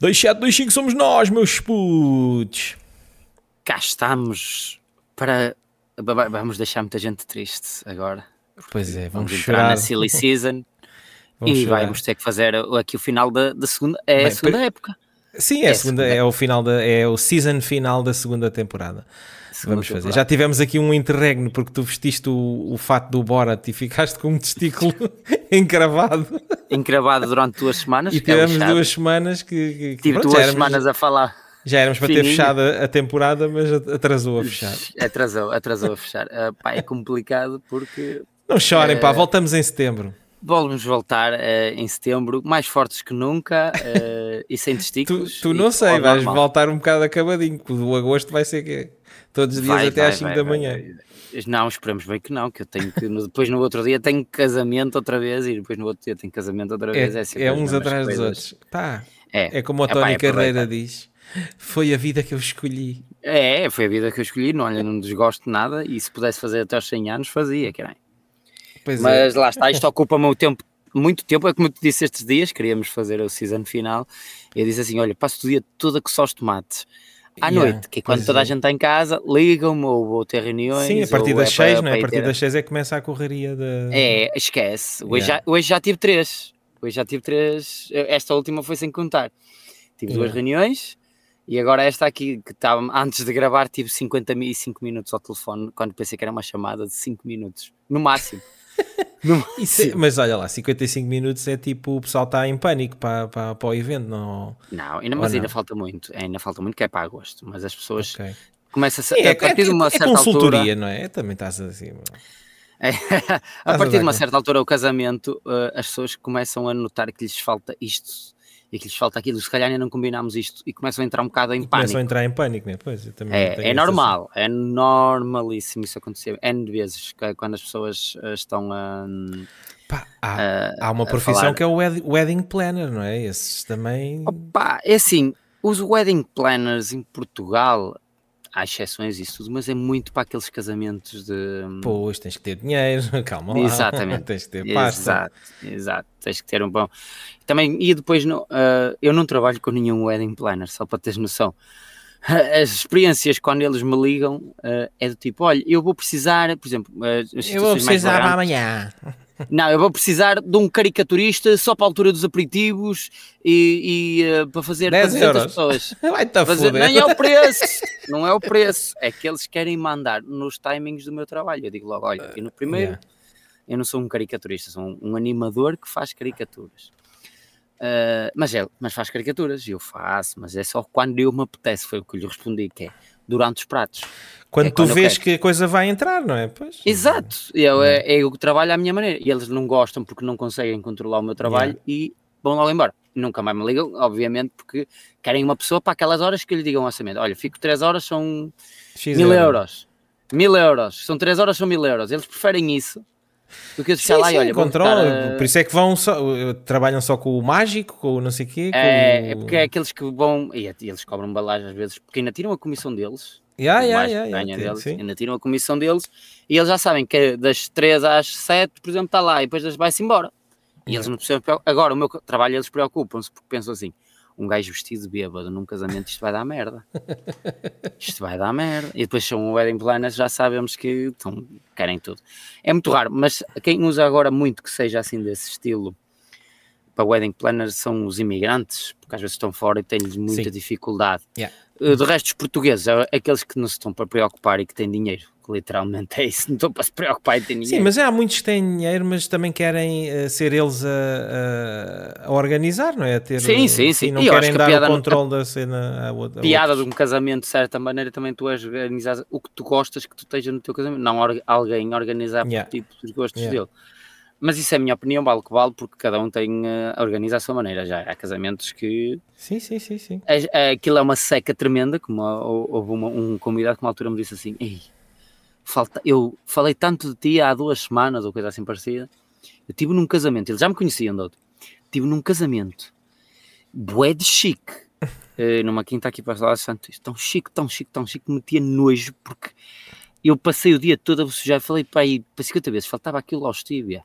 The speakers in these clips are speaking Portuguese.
2725 somos nós, meus putos. Cá estamos para. Vamos deixar muita gente triste agora. Pois é, vamos, Vamos entrar chorar. na Silly Season Vamos e chorar. vamos ter que fazer aqui o final da, da segunda. É a Bem, segunda per- época. Sim, é, É a segunda, segunda. é o final da, é o season final da segunda temporada. Vamos fazer. Já tivemos aqui um interregno porque tu vestiste o, o fato do Borat e ficaste com um testículo encravado. Encravado durante duas semanas. E é tivemos duas semanas que, que- Tive pronto, duas éramos, semanas a falar. já éramos para ter fininho. fechado a, temporada, mas atrasou a fechar. Atrasou, atrasou a fechar. Ah, pá, é complicado porque Não chorem, Eh, pá, voltamos em setembro. vamos voltar ah, em setembro, mais fortes que nunca ah, e sem Tu, testículos. tu e não sei, vais voltar um bocado acabadinho, porque o agosto vai ser que todos os dias Vai, até vai, às 5 vai, da manhã. Não, esperemos bem que não, que eu tenho que depois no outro dia tenho casamento outra vez e depois no outro dia tenho casamento outra vez. É, é as uns atrás dos coisas. outros. Pá, É, é como o Tony é. Carreira diz: Foi a vida que eu escolhi. é, foi a vida que eu escolhi, não, olha, não desgosto de nada e se pudesse fazer até aos 100 anos fazia, caralho. Pois é. Mas lá está, isto ocupa-me o tempo, muito tempo, é como eu te disse estes dias, queríamos fazer o season final, e eu disse assim, olha, passo o dia todo a coçar os tomates. À Yeah, noite, que é quando toda é. a gente está em casa, ligam-me ou vou ter reuniões. Sim, a partir das é para- 6, não é? A partir ter- das 6 é que começa a correria da. É, esquece. Hoje, Yeah. já, hoje já tive três. Hoje já tive três. Esta última foi sem contar. Tive duas Yeah. reuniões e agora esta aqui, que estava antes de gravar, tive 55 minutos ao telefone, quando pensei que era uma chamada de 5 minutos, no máximo. Isso é- máximo. mas olha lá, 55 minutos é tipo o pessoal está em pânico para, para, para o evento, não? Não, ainda, mas não? ainda falta muito. Ainda falta muito que é para agosto. Mas as pessoas Ok. começam a, é, a partir de uma é certa consultoria, altura. não é? Também estás assim. É, a partir de uma certa altura, o casamento, eh, as pessoas começam a notar que lhes falta isto e que lhes falta aquilo. Se calhar ainda não combinámos isto e começam a entrar um bocado em Começam pânico. a entrar em pânico, né? Pois, É, é normal, é normalíssimo isso acontecer. N vezes é quando as pessoas eh, estão a. Pá, há, a- há uma profissão falar. que é o wed- wedding planner, não é? Esses também. Opa, é assim, os wedding planners em Portugal, há exceções e isso tudo, mas é muito para aqueles casamentos de. Pois, tens que ter dinheiro, calma lá. Exatamente. tens que ter pasta. Exato, exato. Tens que ter um bom. Também, e depois, no, ah, eu não trabalho com nenhum wedding planner, só para teres noção. As experiências quando eles me ligam ah, é do tipo: olha, eu vou precisar, por exemplo, as Eu vou precisar amanhã. Não, eu vou precisar de um caricaturista só para a altura dos aperitivos e, e, ah, para fazer 10 para 200 euros. pessoas. Vai-te a Mas foder. nem é o preço, não é o preço, é que eles querem mandar nos timings do meu trabalho. Eu digo logo: olha, eu no primeiro Yeah. eu não sou um caricaturista, sou um, um animador que faz caricaturas. Ah, mas, é, mas faz caricaturas, eu faço, mas é só quando eu me apetece, foi o que eu lhe respondi, que é durante os pratos. Quando É tu quando eu vês que a coisa vai entrar, não é? Pois. Exato, eu, é, é eu que trabalho à minha maneira, e eles não gostam porque não conseguem controlar o meu trabalho Yeah. e vão logo embora. Nunca mais me ligam, obviamente, porque querem uma pessoa para aquelas horas que lhe digam um orçamento. Olha, fico 3 horas, são X mil euro. euros. Mil euros, são 3 horas, são mil euros. Eles preferem isso do que eu Sim, lá sim, e olha, controla. ah, Por isso é que vão só, uh, trabalham só com o mágico, com o não sei quê. É, é o... porque é aqueles que vão. E e eles cobram balagem às vezes, porque ainda tiram a comissão deles. Yeah, yeah, yeah, yeah, deles, sim. ainda tiram a comissão deles e eles já sabem que das 3 às 7, por exemplo, está lá e depois vai-se embora. E eles não precisam. Agora, o meu trabalho, eles preocupam-se porque pensam assim: um gajo vestido de bêbado num casamento, isto vai dar merda. Isto vai dar merda. E depois são wedding planners, já sabemos que então, querem tudo. É muito raro, mas quem usa agora muito que seja assim desse estilo para wedding planners são os imigrantes, porque às vezes estão fora e têm-lhes muita Sim. dificuldade. Yeah. Uh, De resto, os portugueses, é aqueles que não se estão para preocupar e que têm dinheiro, que literalmente é isso, não estão para se preocupar e têm dinheiro. Sim, mas há muitos que têm dinheiro, mas também querem uh, ser eles a, a- organizar, não é? A ter, Sim, sim, sim. Não E eu acho querem dar piada o não- controle da cena a outra. a piada de um casamento, de certa maneira, também tu és organizar o que tu gostas que tu esteja no teu casamento, não alguém organizar Yeah. por tipo dos gostos Yeah. dele. Mas isso é a minha opinião, vale o que vale, porque cada um tem uh, organiza a sua maneira. Já há casamentos que Sim, sim, sim, sim. é- é- aquilo é uma seca tremenda, como a- hou- houve uma- um convidado que uma altura me disse assim, Ei, falta, eu falei tanto de ti há duas semanas, ou coisa assim parecida, eu estive num casamento, eles já me conheciam de outro, estive num casamento, bué de chique, eh, numa quinta aqui para lá de Santos, tão chique, tão chique, tão chique, que metia nojo, porque eu passei o dia todo a bocejar, falei para aí para 50 vezes, faltava aquilo ao estíbia,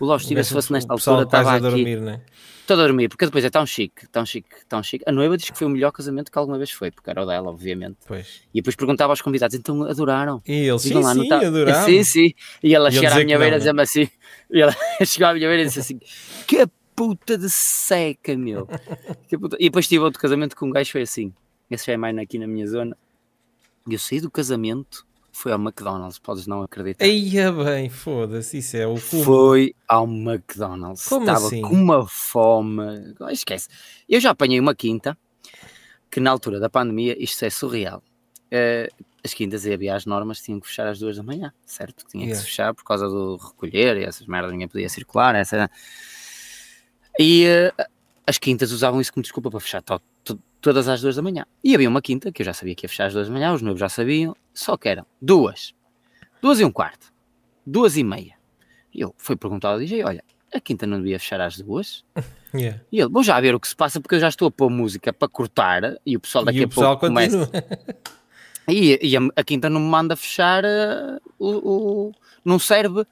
O Estiva, se fosse nesta altura, estava aqui. a dormir, né? Estou a dormir, porque depois é tão chique, tão chique, tão chique. A noiva diz que foi o melhor casamento que alguma vez foi, porque era o dela, obviamente. Pois. E depois perguntava aos convidados, então adoraram? E eles, sim, lá, sim, tá- adoravam. Sim, sim. E ela chegava à minha beira e dizia-me assim, e ela chegou à minha beira e disse assim, que puta de seca, meu. E depois tive outro casamento com um gajo, foi assim, esse já é mais aqui na minha zona. E eu saí do casamento, foi ao McDonald's, podes não acreditar. Eia bem, foda-se, isso é o fumo. Foi ao McDonald's. Como Estava assim? com uma fome. Ah, Esquece. Eu já apanhei uma quinta que na altura da pandemia isto é surreal. Eh, as quintas e havia as normas tinham que fechar às duas da manhã, certo? Tinha que Yeah. se fechar por causa do recolher e essas merdas, ninguém podia circular. Essa... E eh, as quintas usavam isso como desculpa para fechar to- todas às duas da manhã. E havia uma quinta que eu já sabia que ia fechar às duas da manhã, os noivos já sabiam, só que eram duas, duas e um quarto, duas e meia. E eu fui perguntar ao DJ: olha, a quinta não devia fechar às duas? Yeah. E ele: vou já ver o que se passa, porque eu já estou a pôr música para cortar e o pessoal daqui E a pessoal pouco começa. continua. E, e a, a quinta não me manda fechar eh, o, o- Não serve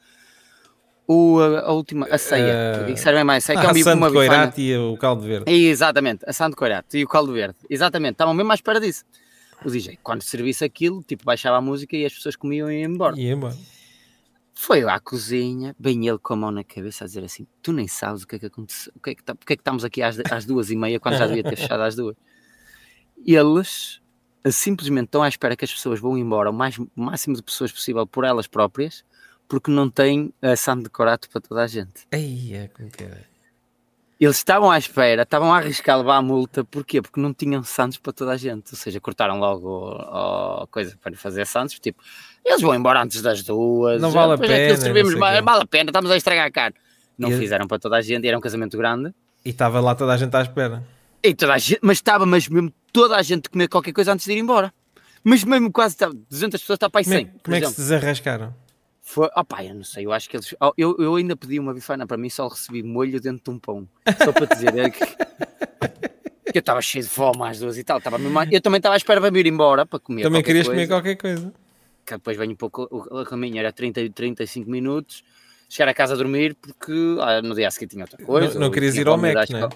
o, a, última. A ceia. Uh, serve mais a ceia, que é um, uma bifana. E o caldo verde. Exatamente, a Santo Coirato e o caldo verde. Exatamente, estavam mesmo à espera disso. O DJ, quando servisse aquilo, tipo, baixava a música e as pessoas comiam e iam embora. Embora. Foi lá à cozinha, bem ele com a mão na cabeça a dizer assim: Tu nem sabes o que é que aconteceu, o que é que, tá, porque é que estamos aqui às, às duas e meia quando já devia ter fechado às duas. Eles eh, simplesmente estão à espera que as pessoas vão embora, o, mais, o máximo de pessoas possível por elas próprias, porque não têm a Santo Corato para toda a gente. Eia, como que era? Eles estavam à espera, estavam a arriscar levar a multa, porquê? Porque não tinham Santos para toda a gente, ou seja, cortaram logo a coisa para fazer Santos, tipo, eles vão embora antes das duas, Não vale a é pena, servimos não quê. vale a pena, estamos a estragar a carne. Não E- fizeram para toda a gente, era um casamento grande, E estava lá toda a gente à espera. e toda a gente, mas estava mas mesmo toda a gente a comer qualquer coisa antes de ir embora. Mas mesmo quase estava, 200 pessoas, está para aí Como é, 100, por como é que se desarrascaram? Foi, opá, eu não sei, eu acho que eles. oh, Eu, eu ainda pedi uma bifana para mim, só recebi molho dentro de um pão. Só para dizer é que, que eu estava cheio de fome às duas e tal. Estava mesmo, a- eu também estava à espera para me ir embora para comer. Também querias coisa, comer qualquer coisa. Que depois venho um pouco. O, o caminho era 30 e 35 minutos. Chegar a casa a dormir porque ah, no dia a seguir tinha outra coisa. não não querias ir ao Mac, não é?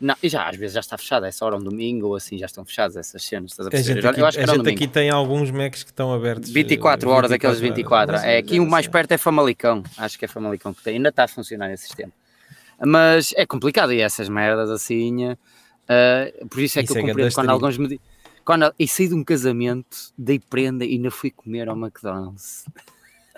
Não, já às vezes já está fechada, essa hora um domingo ou assim, já estão fechadas essas cenas. Estás a A perceber? gente Eu- aqui, eu acho que a um gente domingo. aqui tem alguns Macs que estão abertos. 24 eh, horas, aqueles 24 24. horas. É, aqui o mais Sim. perto é Famalicão. Acho que é Famalicão que tem. Ainda está a funcionar esse sistema. Mas é complicado e essas merdas assim. eh, por isso é que Isso eu é compreendo quando alguns me di- quando E saí de um casamento, dei prenda e ainda fui comer ao McDonald's.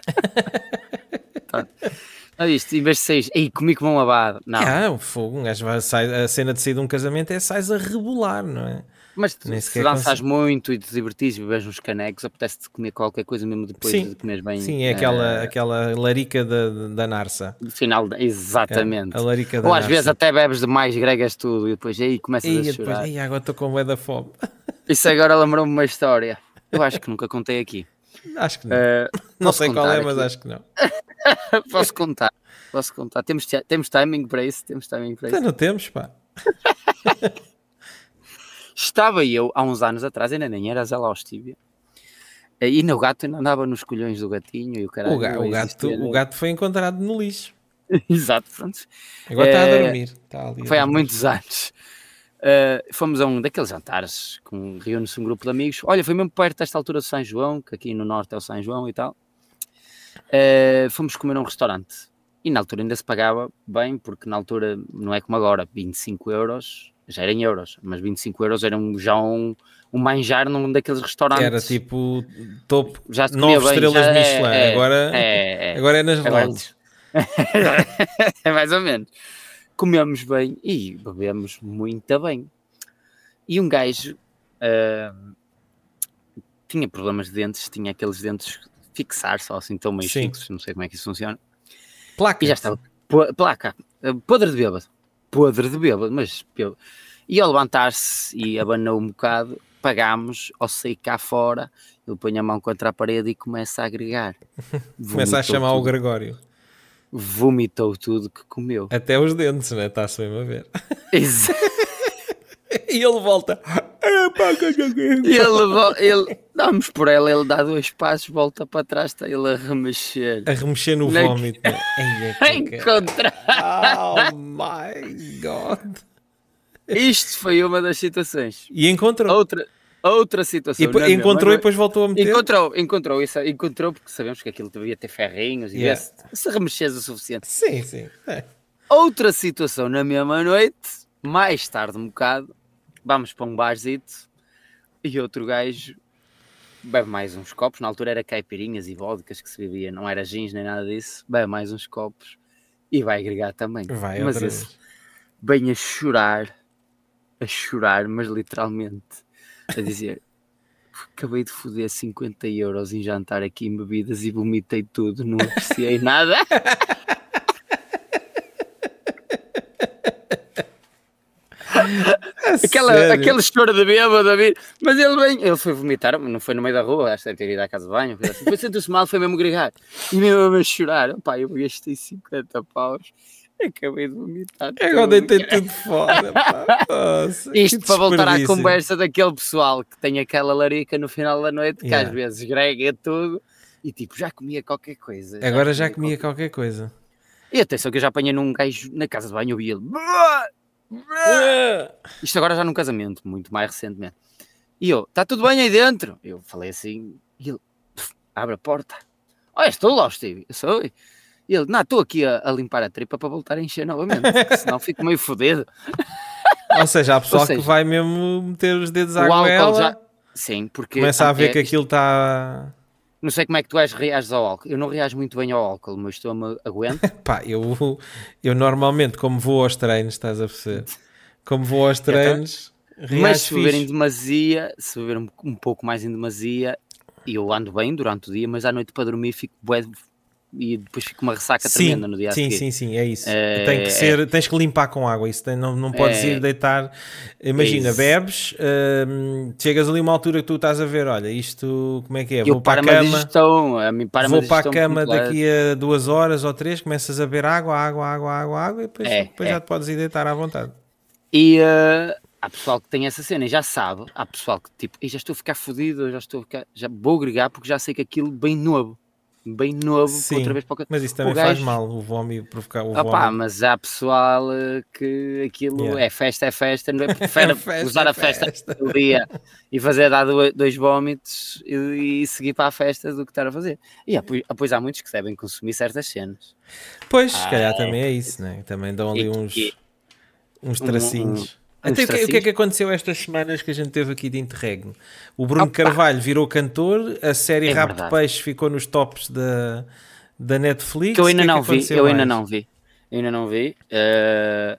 Olha isto, em vez de seis, aí comi como um abado. Não, Ah, o fogo, um gajo vai, sai, a cena de sair de um casamento é sais a rebolar, não é? mas nem se danças consigo. muito e te divertires e bebes uns canecos, apetece-te comer qualquer coisa mesmo depois Sim. de comeres bem. Sim, é aquela, eh, aquela larica da, da Narsa. final, exatamente. A larica da Ou às Narsa. vezes até bebes demais, gregas tudo e depois aí começas E a depois, chorar. "Ei, agora estou com bué da fome. Isso agora lembrou-me uma história. Eu acho que nunca contei aqui. Acho que não. Eh, não sei qual é, contar mas aqui? acho que não. posso contar. Posso contar. Temos, temos timing para isso? Temos timing para Ainda isso. não temos, pá. Estava eu, há uns anos atrás, ainda nem era Zé Hostíbia. E no gato ainda andava nos colhões do gatinho e o caralho. O, ga- o gato, existia, o né? gato foi encontrado no lixo. Exato, pronto. Agora está a Eh, dormir. Está ali Foi há muitos anos. Uh, fomos a um daqueles jantares, com reúne-se um grupo de amigos. Olha, foi mesmo perto desta altura do São João, que aqui no norte é o São João e tal. Uh, fomos comer a um restaurante. E na altura ainda se pagava bem, porque na altura não é como agora, 25 euros, já era em euros, mas 25 euros era um, já um, um manjar num daqueles restaurantes. Era tipo topo, já se comia nove bem, estrelas já é- Michelin. é, agora, é, é. agora é nas lojas. é mais ou menos. Comemos bem e bebemos muito bem. E um gajo ah, tinha problemas de dentes, tinha aqueles dentes fixar só assim, tão meio Sim. fixos, não sei como é que isso funciona. Placa. E já estava placa, ah, podre de bêbado, podre de bêbado, mas bêbado. E ao levantar-se e abanou um bocado, pagámos, ao sair cá fora, ele põe a mão contra a parede e começa a agregar. Começa a chamar o tudo. Gregório. Vomitou tudo que comeu. Até os dentes, né? Está-se mesmo a ver. Exa- E ele volta. E ele, ele damos por ela, ele dá dois passos, volta para trás, está ele a remexer. A remexer no Na- vómito. né? Ai, é Encontrar. Oh my god. Isto foi uma das situações. E encontrou. Outra, outra situação. E na mesma encontrou e noite- depois voltou a meter. Encontrou, encontrou, isso, encontrou porque sabemos que aquilo devia ter ferrinhos e Yeah. se remexes o suficiente. Sim, sim. É. Outra situação na mesma noite, mais tarde um bocado, vamos para um barzito e outro gajo bebe mais uns copos. Na altura era caipirinhas e vodkas que se bebia, não era jeans nem nada disso. Bebe mais uns copos e vai agregar também. Vai mas esse vez. bem a chorar, a chorar, mas literalmente a dizer. Acabei de foder 50 euros em jantar aqui em bebidas e vomitei tudo, não apreciei nada. Aquela, Sério? aquele choro de bêbado, David. Mas ele vem, ele foi vomitar, não foi no meio da rua, acho que deve ter ido à casa de banho. Assim. Depois sentou-se mal, foi mesmo gregar. E mesmo a chorar. Pá, eu gastei 50 paus. Acabei de vomitar. Agora deitei tudo fora. pá. Nossa, Isto para voltar à conversa daquele pessoal que tem aquela larica no final da noite, que Yeah. às vezes grega tudo. E tipo, já comia qualquer coisa. Agora já comia qualquer coisa. E atenção que eu já apanhei num gajo na casa de banho, vi ele. Isto agora já num casamento, muito mais recentemente. E eu, está tudo bem aí dentro? Eu falei assim, e ele, "Pff, abre a porta. És tu lá, Steve? Eu sou. E ele, não, estou aqui a, a limpar a tripa para voltar a encher novamente, senão fico meio fodido. Ou seja, há pessoal seja, que vai mesmo meter os dedos à goela, já. Sim, porque. começa a é- ver que aquilo está. Não sei como é que tu és, reages ao álcool. Eu não reajo muito bem ao álcool, mas estou-me aguento. Pá, eu, eu normalmente, como vou aos treinos, estás a perceber? Como vou aos treinos, mas reajo se beber em demasia, se beber um, um pouco mais em demasia, eu ando bem durante o dia, mas à noite para dormir fico bué e depois fico uma ressaca Sim, tremenda no dia a sim, seguir. sim, sim, é isso. É, tem que é. ser, tens que limpar com água. Isso tem- não, não podes É. ir deitar. Imagina, Isso. bebes, hum, chegas ali a uma altura que tu estás a ver, olha, isto como é que é? Eu Vou para a cama, digestão, a mim para vou para a cama daqui a duas horas ou três, começas a beber água, água, água, água, água, e depois, É, depois é. já te podes ir deitar à vontade. E eh, há pessoal que tem essa cena e já sabe. Há pessoal que tipo, "Ei, já estou a ficar fodido, já estou a ficar, já vou agregar porque já sei que aquilo bem novo, bem novo, Sim, outra vez para o Mas isso também o faz gajo- mal, o vómito, provocar o vómito. mas há pessoal eh, que aquilo Yeah. é festa, é festa, não é? Prefere Festa, usar a festa. festa do dia e fazer dar do- dois vómitos e, e seguir para a festa do que estar a fazer. E há, pois- pois há muitos que devem consumir certas cenas. Pois, se calhar Ah, também é isso, né? Também dão ali uns, uns tracinhos. Até uns o que, o que é tracinhos. que aconteceu estas semanas que a gente teve aqui de interregno? O Bruno Opa! Carvalho virou cantor, a série É Rap de. Peixe ficou nos tops da, da Netflix. Que eu ainda é que não vi, aconteceu eu ainda mais? não vi. Eu ainda não vi. Eh,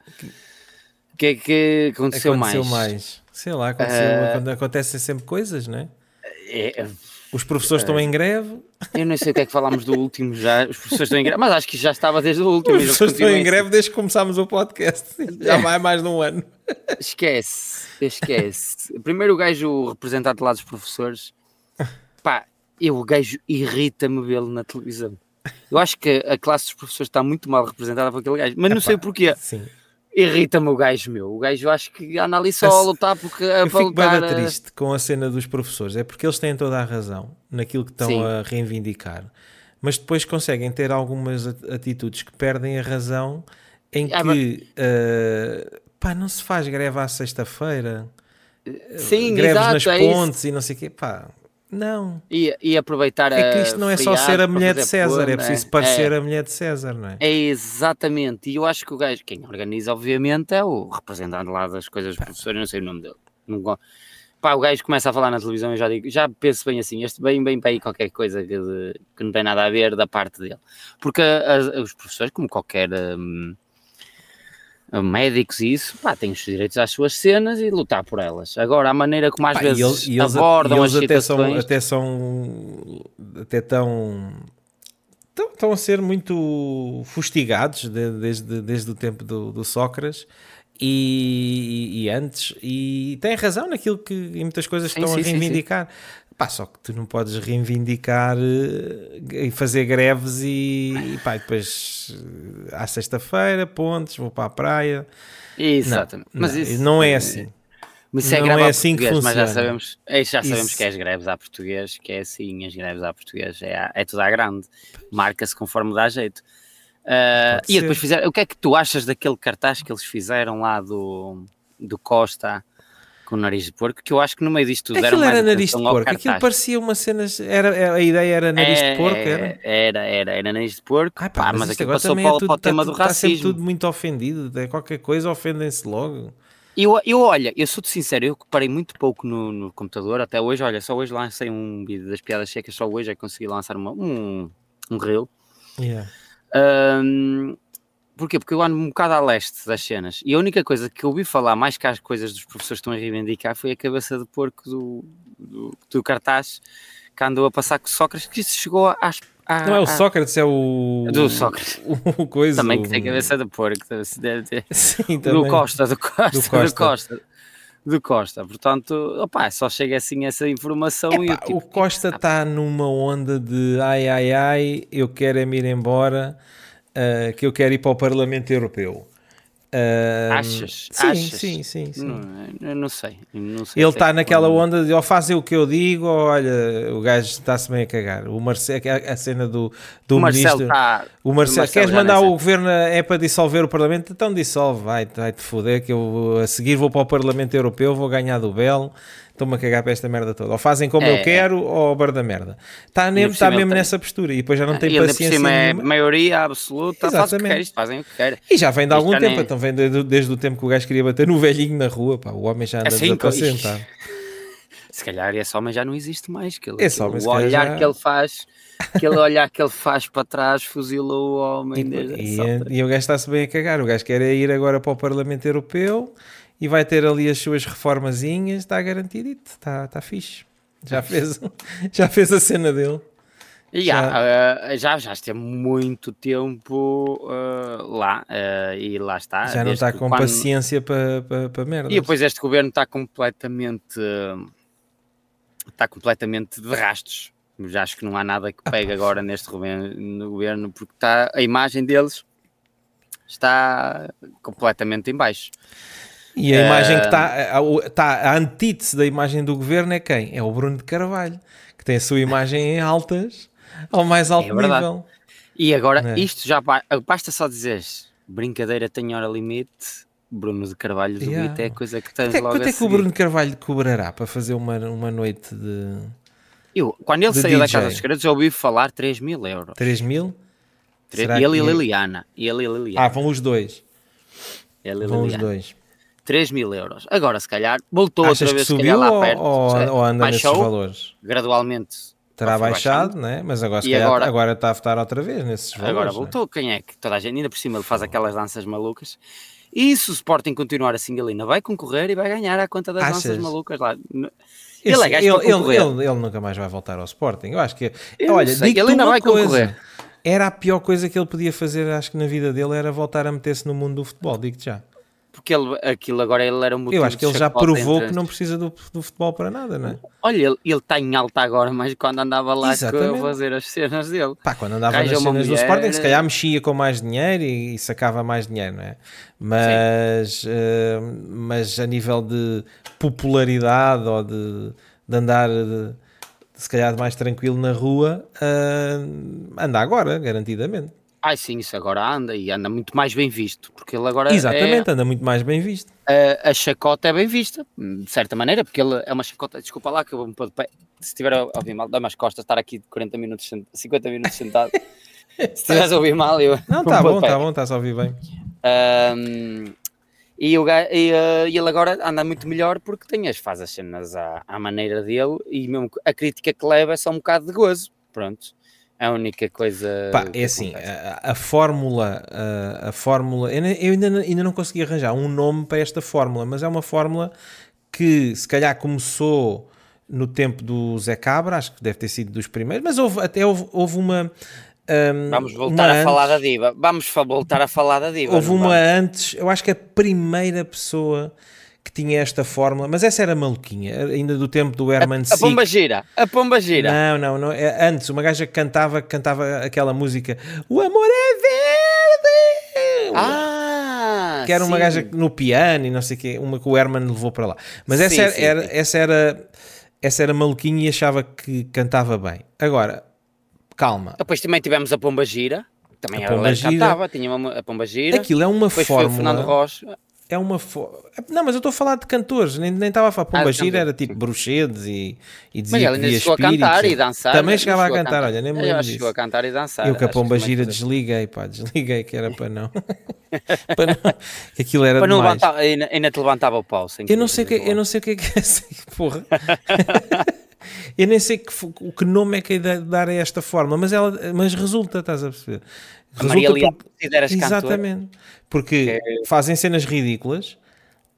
O que é que aconteceu, Aconteceu mais? mais. Sei lá, aconteceu, quando acontecem sempre coisas, né? É, Os professores estão em greve, eu não sei o que é que falámos do último já. Os professores estão em greve, mas acho que já estava desde o último. os professores estão em greve desde que começámos o podcast. Já vai mais de um ano. Esquece, esquece. Primeiro o gajo representado lá dos professores, pá, eu, o gajo irrita-me vê-lo na televisão. Eu acho que a classe dos professores está muito mal representada por aquele gajo, mas não sei Epá, porquê. Sim. Irrita-me o gajo meu. O gajo eu acho que anda ali só A a se- lutar porque a Eu fico lutar. bem a- triste com a cena dos professores, é porque eles têm toda a razão naquilo que estão Sim. a reivindicar, mas depois conseguem ter algumas at- atitudes que perdem a razão em Ah, que eh, pá, não se faz greve à sexta-feira, Sim, greves exato, nas é pontes e não sei o quê, pá, não. E, e aproveitar É que a isto não é só ser a mulher de César, é preciso é- parecer é. a mulher de César, não é? É exatamente, e eu acho que o gajo, quem organiza, obviamente, é o representante lá das coisas do professor, eu não sei o nome dele. Não Pá, o gajo começa a falar na televisão e eu já digo, já penso bem assim, este bem, bem para aí qualquer coisa que, que não tem nada a ver da parte dele. Porque as- os professores, como qualquer hum, médicos e isso, pá, têm os direitos às suas cenas e lutar por elas. Agora, a maneira como às Pá, e vezes eles- e eles, abordam e eles as até são, situações... até são até tão estão, estão a ser muito fustigados de- desde, desde o tempo do, do Sócrates e, e antes e têm razão naquilo que em muitas coisas Sim, estão sim, a sim, sim. Pá, só que tu não podes reivindicar eh, e fazer greves e, e pá, depois eh, à sexta-feira, pontes, vou para a praia. Não, Exatamente. não, Mas isso, não é assim. Mas isso é Não greve é assim que português, mas já funciona. sabemos, é, já sabemos Isso. que é as greves à português, que é assim, as greves à português é, é tudo à grande, marca-se conforme dá jeito. Pode e depois fizeram, o que é que tu achas daquele cartaz que eles fizeram lá do, do Costa com o nariz de porco? Que eu acho que no meio disto tudo Aquilo mais era nariz de porco, aquilo parecia uma cena. Era, era- a ideia era nariz de porco, era. É, Era, era, era nariz de porco, Ai, pá, mas, mas, aquilo agora passou para, é o- tudo, para o tá, tema do tá sempre racismo. tudo muito ofendido. É qualquer coisa, ofendem-se logo. Eu, eu, olha, eu sou-te sincero, eu parei muito pouco no, no computador, até hoje, olha, só hoje lancei um vídeo das piadas secas, só hoje é que consegui lançar uma, um, um reel. Yeah. Ahm, porquê? Porque eu ando um bocado a leste das cenas, e a única coisa que eu ouvi falar, mais que as coisas dos professores que estão a reivindicar, foi a cabeça de porco do, do, do cartaz que andou a passar com o Sócrates, que isso chegou às... à- Não é o Sócrates, é o. Ah, Do Sócrates. O, coisa. Também que tem cabeça de porco, deve deve ter. Sim, do também. Costa, do Costa, do Costa. Costa. Do Costa. Portanto, opá, só chega assim essa informação e eu, tipo, o Costa está numa onda de ai ai ai, eu quero é me ir embora, ah, que eu quero ir para o Parlamento Europeu. Ah, Achas? Sim, Achas? sim, sim. sim. não, não sei. não sei Ele está que naquela ponto. onda de ou fazem o que eu digo, ou olha, o gajo está-se bem a cagar. O Marcelo, a, a cena do, do O Marcelo ministro. está. O Marcelo, Marcelo queres já mandar o governo é para dissolver o Parlamento? Então dissolve, vai, vai-te foder que eu a seguir vou para o Parlamento Europeu, vou ganhar do Belo, estou-me a cagar para esta merda toda. Ou fazem como É, eu é. quero, ou bar da merda. Está mesmo, por está mesmo tem- nessa postura e depois já não tem E ainda por paciência cima é maioria absoluta, faz o que Exatamente. quer, isto fazem o que querem. E já vem de algum tempo, nem- então vem desde, desde o tempo que o gajo queria bater no velhinho na rua, pá, o homem já anda Assim, desapacientado. Se calhar esse homem já não existe mais. Que ele, Esse homem, se o olhar já- que ele faz, aquele olhar que ele faz para trás, fuzilou o homem desde E, altura. e o gajo está-se bem a cagar. O gajo quer é ir agora para o Parlamento Europeu e vai ter ali as suas reformazinhas, está garantido, está, está fixe. Já fez, já fez a cena dele. E já, eh, já, já esteve muito tempo eh, lá eh, e lá está. já não está com quando- paciência para, para, para merda. E depois este governo está completamente está completamente de rastos. Já acho que não há nada que pegue agora neste governo, no governo porque está, a imagem deles está completamente em baixo. E a imagem que Eh, está, a, o- está a antítese da imagem do governo é quem? É o Bruno de Carvalho, que tem a sua imagem em altas, ao mais alto É verdade. nível. E agora, É. isto já ba- basta só dizeres brincadeira tem hora limite. Bruno de Carvalho do Yeah. É a coisa que tens Quanto é, logo quanto a é que o. Bruno de Carvalho cobrará para fazer uma, uma noite de Eu, quando ele saiu da? Casa dos Segredos, eu ouvi falar 3 mil euros. 3 mil? Tre- Será ele e que- Liliana. Ele e Liliana. Ah, vão os dois. ele Vão os Liliana. dois. 3 mil euros. Agora, se calhar, voltou Achas outra que vez, se subiu calhar, lá ou, perto. ou, Se- ou anda nesses baixou valores? gradualmente. Terá baixado, né? mas agora, se calhar, agora- agora... está a votar outra vez nesses valores. Agora né? voltou. Quem é que toda a gente, ainda por cima, ele faz aquelas danças malucas. E se o Sporting continuar assim, ainda vai concorrer e vai ganhar à conta das Achas? danças malucas lá. Ele é gajo ele, ele, ele- ele nunca mais vai voltar ao Sporting. Eu acho que. Eu olha, sei, ele ainda vai coisa. concorrer. Era a pior coisa que ele podia fazer, acho que na vida dele, era voltar a meter-se no mundo do futebol. Digo-te já. Porque ele, aquilo agora ele era um Eu acho que ele já provou entre- que não precisa do, do futebol para nada, não é? Olha, ele ele está em alta agora, mas quando andava lá a fazer as cenas dele. Pá, quando andava nas uma cenas do mulher- Sporting, se calhar mexia com mais dinheiro e, e sacava mais dinheiro, não é? Mas, eh, mas a nível de popularidade ou de, de andar de- se calhar mais tranquilo na rua, eh, anda agora, garantidamente. Ai sim, isso agora anda e anda muito mais bem visto, porque ele agora Exatamente, anda muito mais bem visto. é, a, a chacota é bem vista, de certa maneira, porque ele é uma chacota, desculpa lá que eu me pôr de pé, se estiver a ouvir mal, dá-me as costas estar aqui 40 minutos, sent- 50 minutos sentado, se estiveres a ouvir mal eu Não, está bom, está bom, está a ouvir bem. Ahm, e, o ga- e, ele agora anda muito melhor porque tem as, faz as cenas à, à maneira dele e mesmo a crítica que leva é só um bocado de gozo. Pronto. É a única coisa. Pá, é assim, a, a fórmula, a, a fórmula, eu, ainda, não- ainda não consegui arranjar um nome para esta fórmula, mas é uma fórmula que se calhar começou no tempo do Zé Cabra, acho que deve ter sido dos primeiros, mas houve, até houve, houve uma. hum, Vamos voltar a falar da diva. Vamos voltar a falar da diva. Houve uma vamos? antes, eu acho que a primeira pessoa tinha esta fórmula, mas essa era maluquinha, ainda do tempo do Herman A Sick. pomba gira. A pomba gira. Não, não, não. É, antes, uma gaja que cantava, cantava aquela música O amor é verde! Ah! Que era uma sim. gaja no piano e não sei o quê, uma que o Herman levou para lá. Mas essa, Sim, era, sim, era- essa era essa era maluquinha e achava que cantava bem. Agora, calma. Depois também tivemos a Pomba Gira. Também A Pomba Gira. cantava, tinha uma, a Pomba Gira. Aquilo é uma Depois foi o Fernando fórmula. Rocha. É uma fo... Não, mas eu estou a falar de cantores, nem, estava a falar. Ah, Pomba de Gira era tipo bruxedos e, e dizia Mas ela que ainda chegou a espíritos. cantar e dançar. Também não chegava a chegou cantar, olha, nem me lembro chegou a cantar e dançar. Eu com a que Pomba Gira desliguei, pá, desliguei que era para não. para não... que aquilo era Para não demais. levantar, ainda, ainda te levantava o pau. sem Eu não sei o que, querer, eu não sei o que é que é assim, porra. eu nem sei que, o que nome é que é dar a esta forma, mas, ela, mas resulta, estás a perceber? A Maria Resulta Leal consideras? Exatamente. Porque fazem cenas ridículas,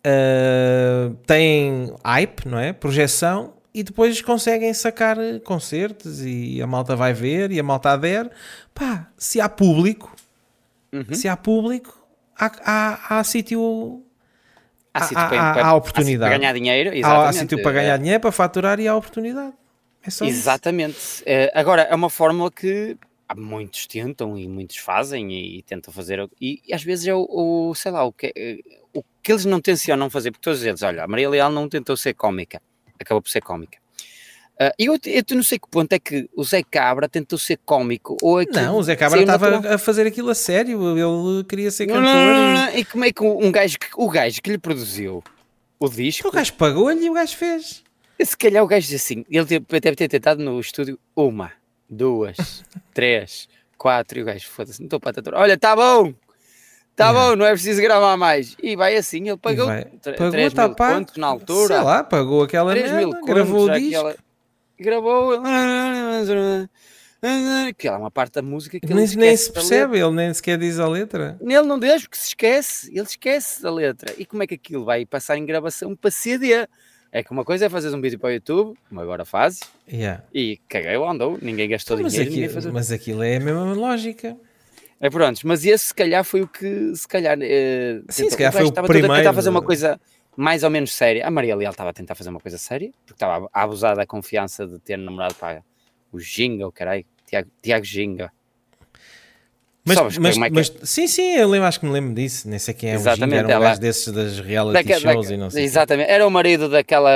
ah, têm hype, não é? Projeção e depois conseguem sacar concertos e a malta vai ver e a malta adere. Pá, se há público, Uhum. se há público, há, há, há sítio. Há, Há- sítio há- para- há- para- há há oportunidade. sítio para ganhar dinheiro. Há, há exatamente. sítio para ganhar dinheiro, para faturar e há oportunidade. É só isso. Exatamente. É, agora, é uma fórmula que muitos tentam e muitos fazem e, tentam fazer. E, e às vezes é o, o, sei lá, o que, é- o que eles não tencionam fazer, porque todos eles, olha, a Maria Leal não tentou ser cómica, acabou por ser cómica. E eu, eu não sei que ponto é que o Zé Cabra tentou ser cómico ou aquilo Não, o Zé Cabra estava a fazer aquilo a sério. Ele queria ser Não, cantor. não, não, e- não. E como é que um gajo que, o gajo que lhe produziu o disco O gajo pagou-lhe e o gajo fez. Se calhar o gajo diz assim, ele deve ter tentado no estúdio uma, duas, três, quatro, e o gajo, foda-se, não estou para tatuar. Olha, tá bom, tá Yeah. bom, não é preciso gravar mais. E vai assim, ele pagou, Pagou, 3 tá mil contos na altura, Sei lá, pagou aquela 3 mil merda, gravou o disco. aquela- gravou, que é uma parte da música que ele Nem, nem se percebe, ele nem sequer diz a letra. Nele não deixa porque se esquece, ele esquece da letra. E como é que aquilo vai passar em gravação para CD? É que uma coisa é fazer um vídeo para o YouTube, como agora fazes, Yeah. e caguei andou, ninguém gastou Mas, dinheiro, ninguém aquilo, fez. mas aquilo é a mesma lógica. É pronto, mas esse se calhar foi o que, se calhar, eh, Sim, tentou- se calhar foi o estava todo a tentar primeiro fazer uma coisa mais ou menos séria. A Maria Leal estava a tentar fazer uma coisa séria, porque estava a abusar da confiança de ter namorado para o Ginga, o caralho, Tiago, Tiago Ginga. Mas, Sabes mas, é é? mas- sim, sim, eu lembro, acho que me lembro disso. Nem sei quem é o Ginga, Exatamente, era um ela- desses das reality Daque- shows e não sei. o exatamente, era o marido daquela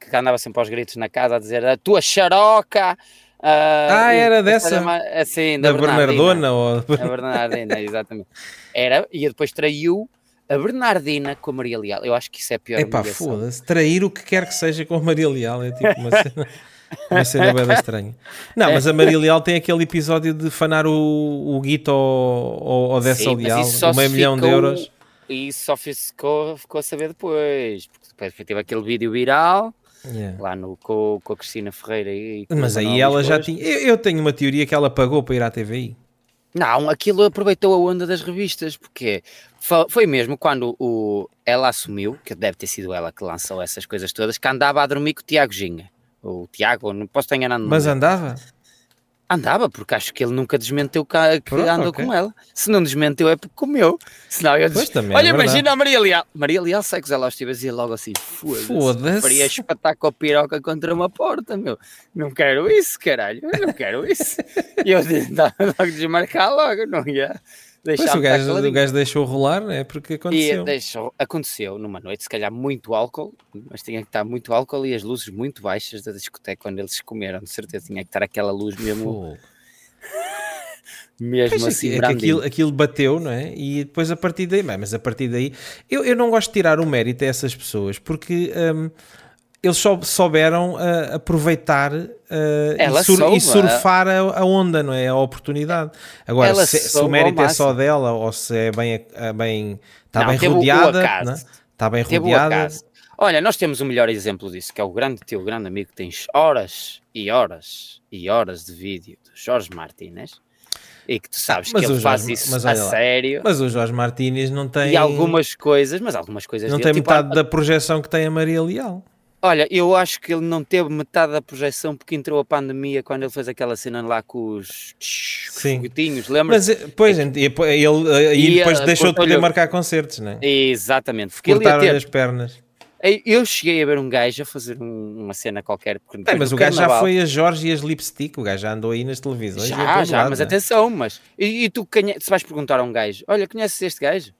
que andava sempre aos gritos na casa a dizer a tua xaroca. ah, Ah, e- era essa dessa? Assim, Da da, Bernardina. Bernardona ou... A Bernardina, exatamente. Era, e depois traiu a Bernardina com a Maria Leal. Eu acho que isso é pior Epá, humilhação. foda-se. Trair o que quer que seja com a Maria Leal é tipo uma cena, uma cena bem estranha. Não, mas a Maria Leal tem aquele episódio de fanar o, o Guito ao, ao, ao Dessa Leal, o meio milhão de euros. E isso só ficou, ficou a saber depois. Porque depois teve aquele vídeo viral Yeah. lá no, com, com a Cristina Ferreira. E, Mas o aí ela já tinha. Eu, eu tenho uma teoria que ela pagou para ir à TVI. Não, aquilo aproveitou a onda das revistas, porque fo- foi mesmo quando o, ela assumiu, que deve ter sido ela que lançou essas coisas todas, que andava a dormir com o Tiago Ginga. O Tiago, não posso estar enganando. Mas andava? Andava, porque acho que ele nunca desmenteu que, Pronto, andou ok. com ela. Se não desmenteu é porque comeu. Senão eu disse, também é olha, verdade. imagina a Maria Leal. Maria Leal sai com ela aos e logo assim, foda-se. Foda-se. Faria espetáculo piroca contra uma porta, meu. Não quero isso, caralho. Eu não quero isso. E eu logo desmarcar logo, não ia Pois deixar o gajo, o gajo deixou rolar, é porque e aconteceu. deixou, aconteceu numa noite, se calhar muito álcool, mas tinha que estar muito álcool e as luzes muito baixas da discoteca quando eles comeram, de certeza. Tinha que estar aquela luz mesmo, mesmo Pois é assim, é aquilo, aquilo bateu, não é? E depois a partir daí, mas a partir daí, eu, eu não gosto de tirar o mérito a essas pessoas porque hum, eles só souberam ah, aproveitar ah, Ela e, sur- e surfar a, a onda, não é? A oportunidade. Agora, Ela se, se o mérito é só dela ou se é bem, é bem está bem rodeada, é? está bem Teve rodeada. acaso. Olha, nós temos o melhor exemplo disso, que é o grande teu grande amigo que tens horas e horas e horas de vídeo do Jorge Martínez e que tu sabes mas que ele faz Jorge- isso mas a lá, sério Mas o Jorge Martínez não tem, e algumas coisas, mas algumas coisas não dele, tem tipo, metade a- da projeção que tem a Maria Leal. Olha, eu acho que ele não teve metade da projeção porque entrou a pandemia quando ele fez aquela cena lá com os, Sim. foguetinhos, lembras? Mas, eh, pois, depois- ele, eh, e depois eh, deixou de poder marcar concertos, não é? Exatamente, porque ter. as pernas. Eu cheguei a ver um gajo a fazer um- uma cena qualquer. porque depois mas o gajo já foi a Jorge e as lipstick, o gajo já andou aí nas televisões. Já, já, lado, mas não é? atenção, mas. E, e tu se vais perguntar a um gajo: Olha, conheces este gajo?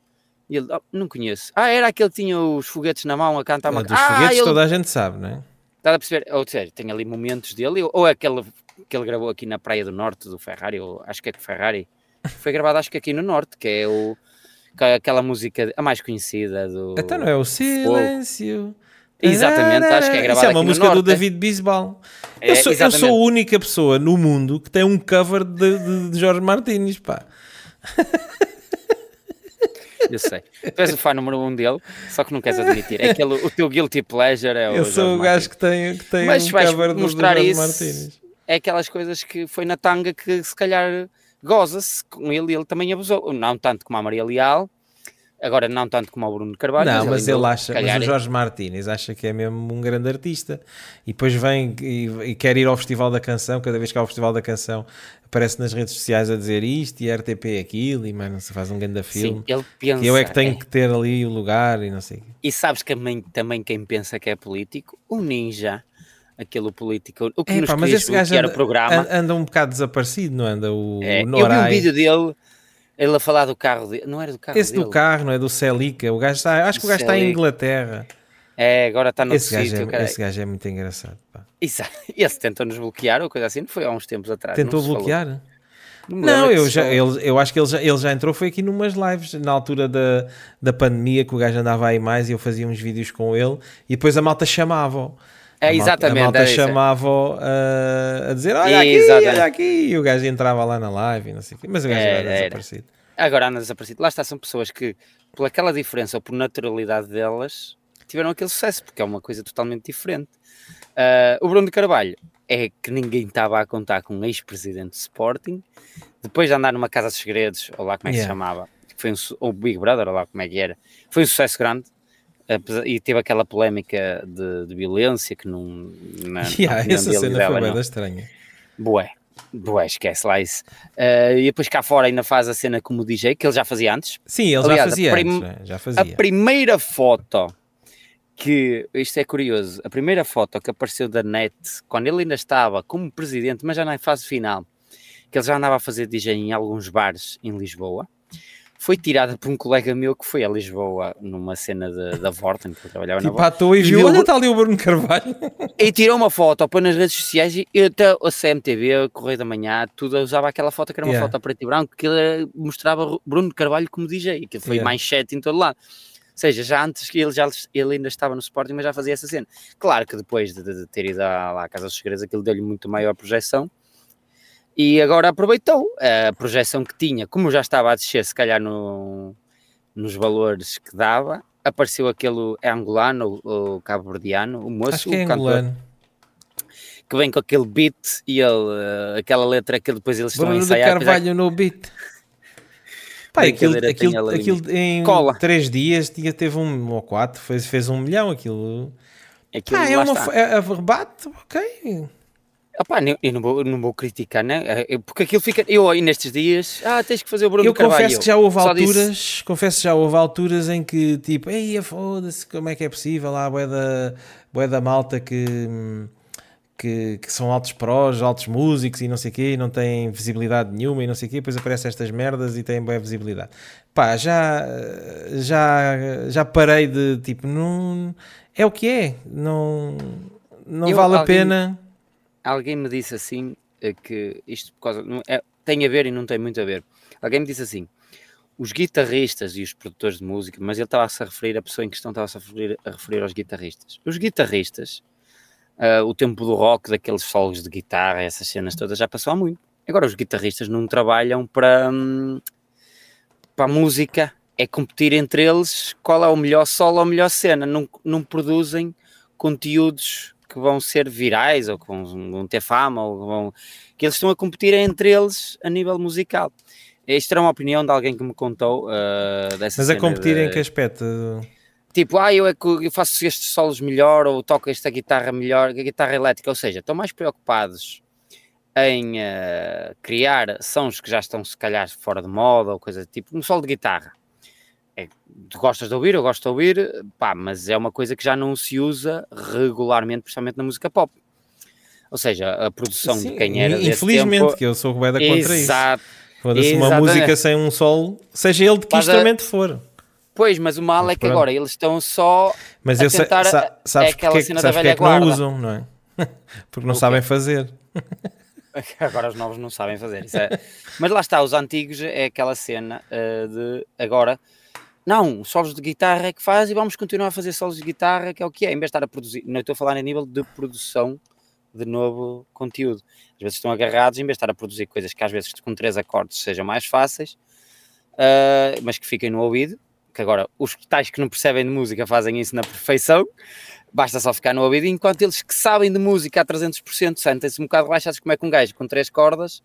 E ele, oh, não conheço. Ah, era aquele que tinha os foguetes na mão a cantar uma... É, Dos ah, foguetes ele... toda a gente sabe, não é? Estás a perceber? Ou seja, tem ali momentos dele, ou é aquele que ele gravou aqui na Praia do Norte do Ferrari, ou acho que é do Ferrari, foi gravado acho que aqui no Norte, que é o que é aquela música a mais conhecida do. Então não é o Silêncio. Exatamente, acho que é gravado Isso é uma música no do. David Bisbal. É, eu, sou, eu sou a única pessoa no mundo que tem um cover de, de- de Jorge Martins, pá. Eu sei. Tu és o fã número um dele, só que não queres admitir. É aquele, o teu guilty pleasure é o. eu sou Jorge o gajo Martins. que tem, que tem Mas um vais cover mostrar isso Martins. É aquelas coisas que foi na tanga que se calhar goza-se com ele e ele também abusou. Não tanto como a Maria Leal, agora não tanto como o Bruno Carvalho. Não, mas ainda, ele acha, mas o Jorge Martínez acha que é mesmo um grande artista e depois vem e, e quer ir ao Festival da Canção. Cada vez que há o Festival da Canção, aparece nas redes sociais a dizer isto e RTP aquilo. E mano, se faz um grande filme. Sim, ele pensa. que eu é que tenho que ter ali o lugar e não sei. E sabes que também, também quem pensa que é político? O Ninja, aquele político, o que nos Epá, mas esse gajo anda, o programa. an- anda um bocado desaparecido, não anda? O, É, o eu vi um Norai. vídeo dele, ele a falar do carro dele. Não era do carro Esse dele. do carro, não é? Do Celica. O gajo está, acho que o gajo está em Celica. Inglaterra. É, agora está no Esse gajo, sítio. é, esse gajo é muito engraçado. pá. Exato. Esse tentou-nos bloquear ou coisa assim, não foi há uns tempos atrás. Tentou se falou. bloquear? Não, Não, eu, já, ele, eu acho que ele já, ele já entrou, foi aqui numas lives, na altura da, da pandemia, que o gajo andava aí mais e eu fazia uns vídeos com ele e depois a malta chamava É, a malta, exatamente, a malta era isso. chamava uh, a dizer olha aqui, Exatamente. olha aqui e o gajo entrava lá na live e não sei o quê, mas o gajo Era, era, desaparecido. Agora anda desaparecido. Lá está, são pessoas que, por aquela diferença ou por naturalidade delas, tiveram aquele sucesso, porque é uma coisa totalmente diferente. Ah, o Bruno de Carvalho é que ninguém estava a contar com um ex-presidente de Sporting, depois de andar numa casa de segredos, ou lá como é que se Yeah. chamava, que foi um, ou Big Brother, ou lá como é que era, foi um sucesso grande. E teve aquela polémica de, de violência que não. Na, na Yeah, opinião essa cena dela, foi bem estranha. Bué, bué, esquece lá isso. Ah, e depois cá fora ainda faz a cena como DJ, que ele já fazia antes. Sim, ele Aliás, já a fazia antes, né? já A fazia. primeira foto que, isto é curioso, a primeira foto que apareceu da net, quando ele ainda estava como presidente, mas já na fase final, que ele já andava a fazer DJ em alguns bares em Lisboa, foi tirada por um colega meu que foi a Lisboa numa cena de- da Vorten, que eu trabalhava na Tipo, Vorten, à toa e viu, viu- olha está ali o Bruno Carvalho. e tirou uma foto, põe nas redes sociais e até a CMTV, Correio da Manhã, tudo usava aquela foto que era uma Yeah. foto a preto e branco que ele mostrava Bruno Carvalho como DJ, que foi Yeah. mais chat em todo lado. Ou seja, já antes que ele, já, ele ainda estava no Sporting, mas já fazia essa cena. Claro que depois de, de- de ter ido à, lá à Casa dos Segredos, aquilo deu-lhe muito maior projeção. E agora aproveitou a projeção que tinha, como já estava a descer, se calhar no, nos valores que dava, apareceu aquele angolano ou, cabo-verdiano, o moço, Acho que é o angolano. que vem com aquele beat e ele, eh, aquela letra que depois eles estão a Bruno de ensaiar. já- Carvalho no beat. Pá, aquilo, aquilo, aquilo em Cola. três dias tinha, teve um ou quatro, fez, fez um milhão aquilo. aquilo Ah, é uma é, é rebate, ok. Opá, nem- eu não vou, não vou criticar, né? Eh, Porque aquilo fica. Eu aí nestes dias, ah, tens que fazer o Bruno Eu Carvalho. confesso que já houve Só disse, alturas, confesso que já houve alturas em que tipo, ei, foda-se, como é que é possível? Lá, bué da, bué da malta que, que, que são altos prós, altos músicos e não sei o quê, e não têm visibilidade nenhuma e não sei o quê, depois aparecem estas merdas e têm boa visibilidade. Pá, já, já, já parei de tipo, não, é o que é, não, não Eu- vale a alguém- pena. Alguém me disse assim eh, que isto causa, é- tem a ver e não tem muito a ver. Alguém me disse assim: os guitarristas e os produtores de música, mas ele estava-se a referir, a pessoa em questão estava-se a referir, a referir aos guitarristas. Os guitarristas, ah, o tempo do rock, daqueles solos de guitarra, essas cenas todas, já passou há muito. Agora, os guitarristas não trabalham para, hum, para a música, é competir entre eles qual é o melhor solo ou a melhor cena. Não, não produzem conteúdos que vão ser virais ou que vão, vão ter fama ou que vão que eles estão a competir entre eles a nível musical. Isto era uma opinião de alguém que me contou ah, dessa Mas a competir de- em que aspecto? tipo, ah, eu é que eu faço estes solos melhor ou toco esta guitarra melhor, a guitarra elétrica, ou seja, estão mais preocupados em eh, criar sons que já estão se calhar fora de moda ou coisa do tipo, um solo de guitarra. É, tu gostas de ouvir, eu gosto de ouvir, pá, mas é uma coisa que já não se usa regularmente, principalmente na música pop. Ou seja, a produção Sim, de quem era Infelizmente, tempo... que eu sou boeda contra isso. Exato, Foda-se uma música sem um solo, seja ele de que Faz a- instrumento for. Pois, mas o mal Mas é que agora eles estão só. Mas a eu sei, tentar- sa- sabes é aquela porque, cena da sabes porque velha é que não guarda. usam, não é? Porque não O quê? sabem fazer. Agora os novos não sabem fazer isso. é- Mas lá está, os antigos é aquela cena eh, de agora. Não, solos de guitarra é que faz e vamos continuar a fazer solos de guitarra, que é o que é, em vez de estar a produzir. Não estou a falar a nível de produção de novo conteúdo. Às vezes estão agarrados, em vez de estar a produzir coisas que às vezes com três acordes sejam mais fáceis, eh, mas que fiquem no ouvido. Que agora os tais que não percebem de música fazem isso na perfeição, basta só ficar no ouvido, enquanto eles que sabem de música a 300% sentem-se um bocado relaxados como é que um gajo com três cordas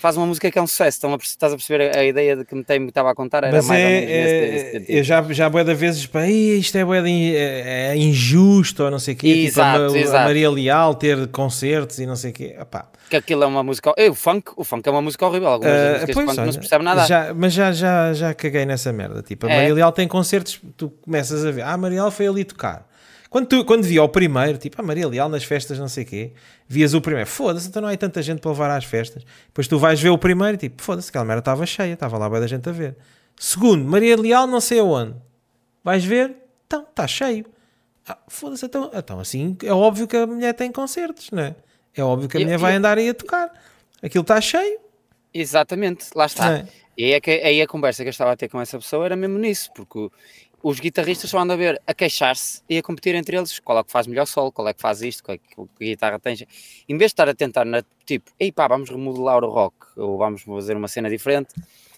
faz uma música que é um sucesso. Estão a, estás a perceber a, a ideia de que me tem- estava a contar? Era Mas mais ou é, menos nesse, é- nesse sentido. eu já, já bué de vezes, pá, "Ih, isto é, in- é, é injusto ou não sei o quê. Exato, tipo, a, Ma- a exato. Maria Leal ter concertos e não sei o quê. Que aquilo é uma música. Eh, o funk, o funk é uma música horrível. Algumas ah, músicas pois, funk não olha, se percebe nada. já- mas já, já, já caguei nessa merda. Tipo, a É. Maria Leal tem concertos, tu começas a ver, ah, a Maria Leal foi ali tocar. Quando, tu, quando via o primeiro, tipo, a Maria Leal nas festas, não sei o quê, vias o primeiro, foda-se, então não há tanta gente para levar às festas. Depois tu vais ver o primeiro, tipo, foda-se, aquela merda estava cheia, estava lá bem da gente a ver. Segundo, Maria Leal, não sei aonde. Vais ver, então, está cheio. Ah, foda-se, então, então assim é óbvio que a mulher tem concertos, não é? É óbvio que a mulher e- vai andar aí a tocar. Aquilo está cheio. Exatamente, lá está. É. E aí, é aí a conversa que eu estava a ter com essa pessoa era mesmo nisso, porque os guitarristas só andam a ver, a queixar-se e a competir entre eles, qual é que faz melhor solo, qual é que faz isto, qual é que, que guitarra tem. Em vez de estar a tentar, na, tipo, ei pá, vamos remodelar o rock, ou vamos fazer uma cena diferente,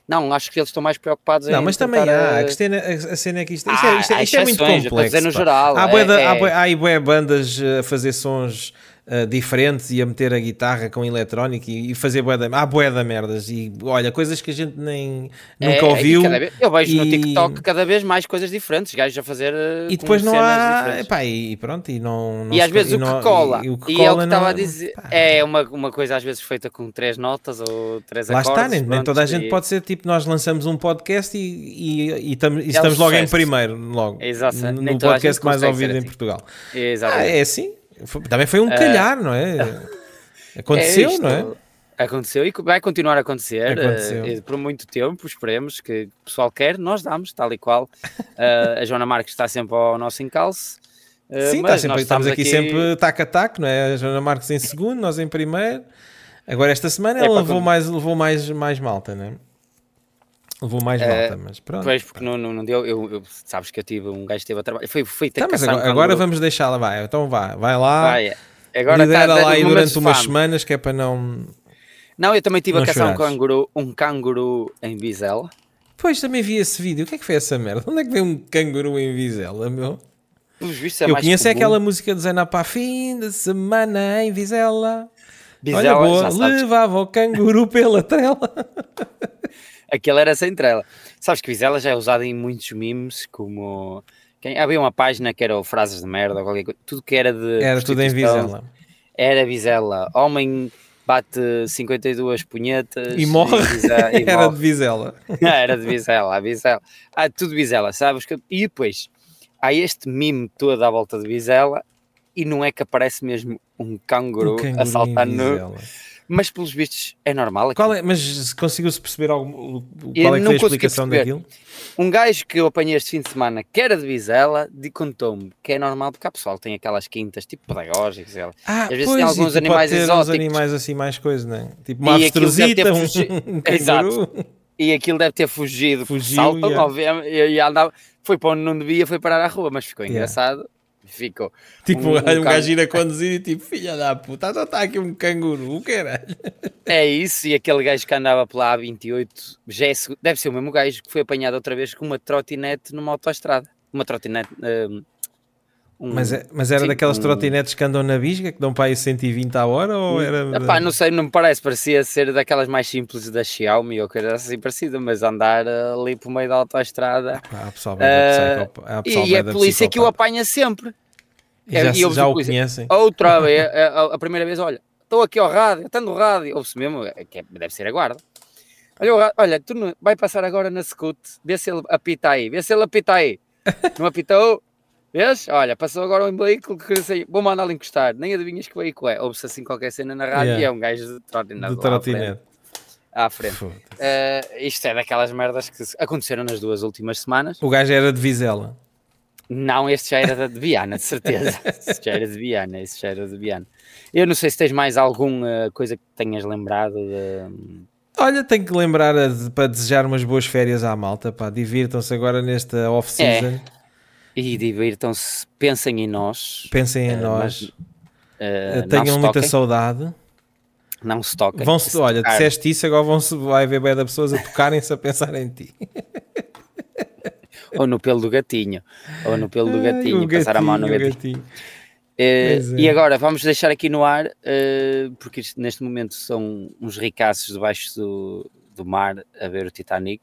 não, acho que eles estão mais preocupados Não, em mas também há. eh, A, cena, a cena é que isto, isto, Ah, é, isto, é- há isto é muito a complexo. dizer no geral, Há, é- há, é- há bandas eh, a fazer sons eh, diferentes e a meter a guitarra com eletrónica e, e fazer bué da, há bué da merdas. E olha, coisas que a gente nem é- nunca é- e ouviu. vez- eu vejo no e- TikTok cada vez mais coisas diferentes, gajos a fazer. eh, E depois não há. Epá, e pronto, e não. não E às vezes e o não- que cola, E, e, o que é o cola que estava a dizer, pá. é uma, uma coisa às vezes feita com três notas ou três Lá acordes. está, nem, nem toda a gente e- pode ser tipo, nós lançamos um podcast e, e, e, tam- e É estamos logo em primeiro, logo, Exato, no, no podcast mais ouvido em assim. Portugal. Ah, Exatamente. é assim. Foi- também foi um Eh, calhar, não é? Aconteceu, isto, não é? Aconteceu e vai continuar a acontecer e por muito tempo. Esperemos que o pessoal quer, nós damos, tal e qual. Eh, a Joana Marques está sempre ao nosso encalço. eh, Sim, tá sempre, estamos aqui, sempre tac a tac, não é? A Joana Marques em segundo, nós em primeiro. Agora esta semana É ela levou, como- mais, levou mais, mais malta, não é? Levou mais Eh, malta, mas pronto. Pois, porque não, não, não deu. Eu, eu- sabes que eu tive um gajo que esteve a trabalhar. Foi, foi ter Tá, que mas agora, agora vamos deixá-la, vai. Então vá, vai lá, Vai, agora lidera tá- lá tá- aí durante umas semanas que é para não... Não, eu também estive Não a caçar um canguru, um canguru em Bizela. Pois, também vi esse vídeo. O que é que foi essa merda? Onde é que veio um canguru em Vizela, meu? Vistos é Eu conheço é comum. aquela música de Zena para fim de semana em Vizela. Bizela, Olha, boa, levava o canguru pela trela. aquele era sem trela. Sabes que Bizela já é usado em muitos memes, como... Quem, havia uma página que era frases de merda, ou qualquer coisa, tudo que era de Era tudo em Vizela. Era Bizela. Homem bate 52 punhetas E morre. Vize- e Era morre. de Vizela. Ah, era de Bizela, a Bizela. Ah, tudo Bizela, sabes? que- E depois, há este mime todo à volta de Bizela e não é que aparece mesmo um canguru, Um canguru a saltar no... Vizela. Mas pelos vistos é normal. Qual é, mas conseguiu-se perceber algum, o- Eu qual é que foi a explicação daquilo? Um gajo que eu apanhei este fim de semana, que era de Bizela, de contou-me que é normal porque há pessoal tem aquelas quintas tipo pedagógicas. ela- Ah, Às vezes pois, tem alguns animais ter uns exóticos. animais assim mais coisas, não é? Tipo uma avestruzita, um, um. Exato. E aquilo deve ter fugido, Fugiu, yeah. e, e andava, foi para onde não devia, foi parar à rua, mas ficou Yeah. engraçado. Ficou. Tipo, Um- um, um gajo ir a conduzir e tipo, filha da puta, só está aqui um canguru, o caralho. É isso, e aquele gajo que andava pela A28, já é deve ser o mesmo gajo que foi apanhado outra vez com uma trotinete numa autoestrada. Uma trotinete. hum, um- Mas, é- mas era sim, daquelas um- trotinetes que andam na bisga, que dão para aí 120 a hora, ou era... Epá, não sei, não me parece, parecia ser daquelas mais simples da Xiaomi ou coisa assim parecida, mas andar ali por meio da autoestrada. Ah, há pessoal E bué é a polícia que o psicopata. apanha sempre. E já, e eu já o polícia. conhecem. Outra vez, a, a- a primeira vez, olha, estou aqui ao rádio, está no rádio, ouve-se mesmo, é que é- deve ser a guarda. Olha, olha, tu não, vai passar agora na scoot, vê se ele apita aí, vê se ele apita aí. Não apitou? Vês? Olha, passou agora um veículo que sei, vou mandá-lo encostar, nem adivinhas que veículo é. Ouve-se assim qualquer cena na rádio Yeah. e é um gajo de trotinete. Frente. trotinete. à frente. Uh, isto é daquelas merdas que aconteceram nas duas últimas semanas. O gajo era de Vizela. Não, este já era de Viana, de certeza. este já era de Viana, este já era de Viana. Eu não sei se tens mais alguma coisa que tenhas lembrado de... Olha, tenho que lembrar de, para desejar umas boas férias à malta, pá. Divirtam-se agora nesta off-season. É. E divirtam-se, pensem em nós. Pensem em uh, nós. Mas, uh, Tenham muita saudade. Não se toquem. Vão -se, olha, tocar. disseste isso, agora vão -se, vai haver bem da pessoas a tocarem-se a pensar em ti. ou no pelo do gatinho. Ou no pelo do gatinho, Ai, passar gatinho, a mão no gatinho. gatinho. Uh, é. E agora vamos deixar aqui no ar, uh, porque isto, neste momento são uns ricaços debaixo do, do mar a ver o Titanic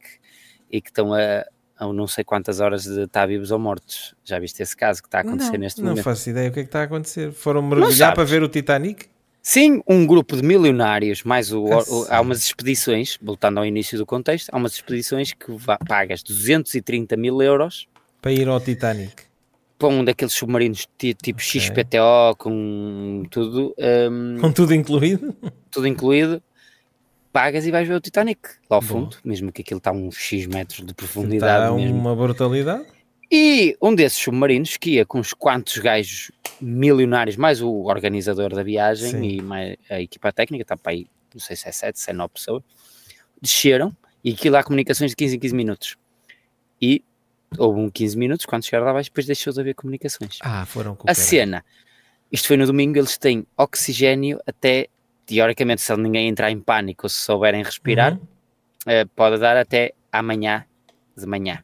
e que estão a, a não sei quantas horas de estar vivos ou mortos. Já viste esse caso que está a acontecer não, neste não momento? Não faço ideia o que é que está a acontecer. Foram mergulhar para ver o Titanic? Sim, um grupo de milionários, mais o, ah, o, há umas expedições, voltando ao início do contexto, há umas expedições que pagas 230 mil euros para ir ao Titanic. Para um daqueles submarinos tipo okay. XPTO, com tudo. Um, com tudo incluído? Tudo incluído. Pagas e vais ver o Titanic lá ao fundo, mesmo que aquilo está a uns X metros de profundidade. Está mesmo. uma brutalidade. E um desses submarinos que ia com uns quantos gajos milionários, mais o organizador da viagem Sim. e mais a equipa técnica, está para aí, não sei se é 7, se é 9 pessoas, desceram e aquilo há comunicações de 15 em 15 minutos. E houve um 15 minutos, quando chegaram lá abaixo, depois deixou de haver comunicações. Ah, foram A cena, isto foi no domingo, eles têm oxigênio até, teoricamente, se ninguém entrar em pânico ou se souberem respirar, uhum. uh, pode dar até amanhã de manhã.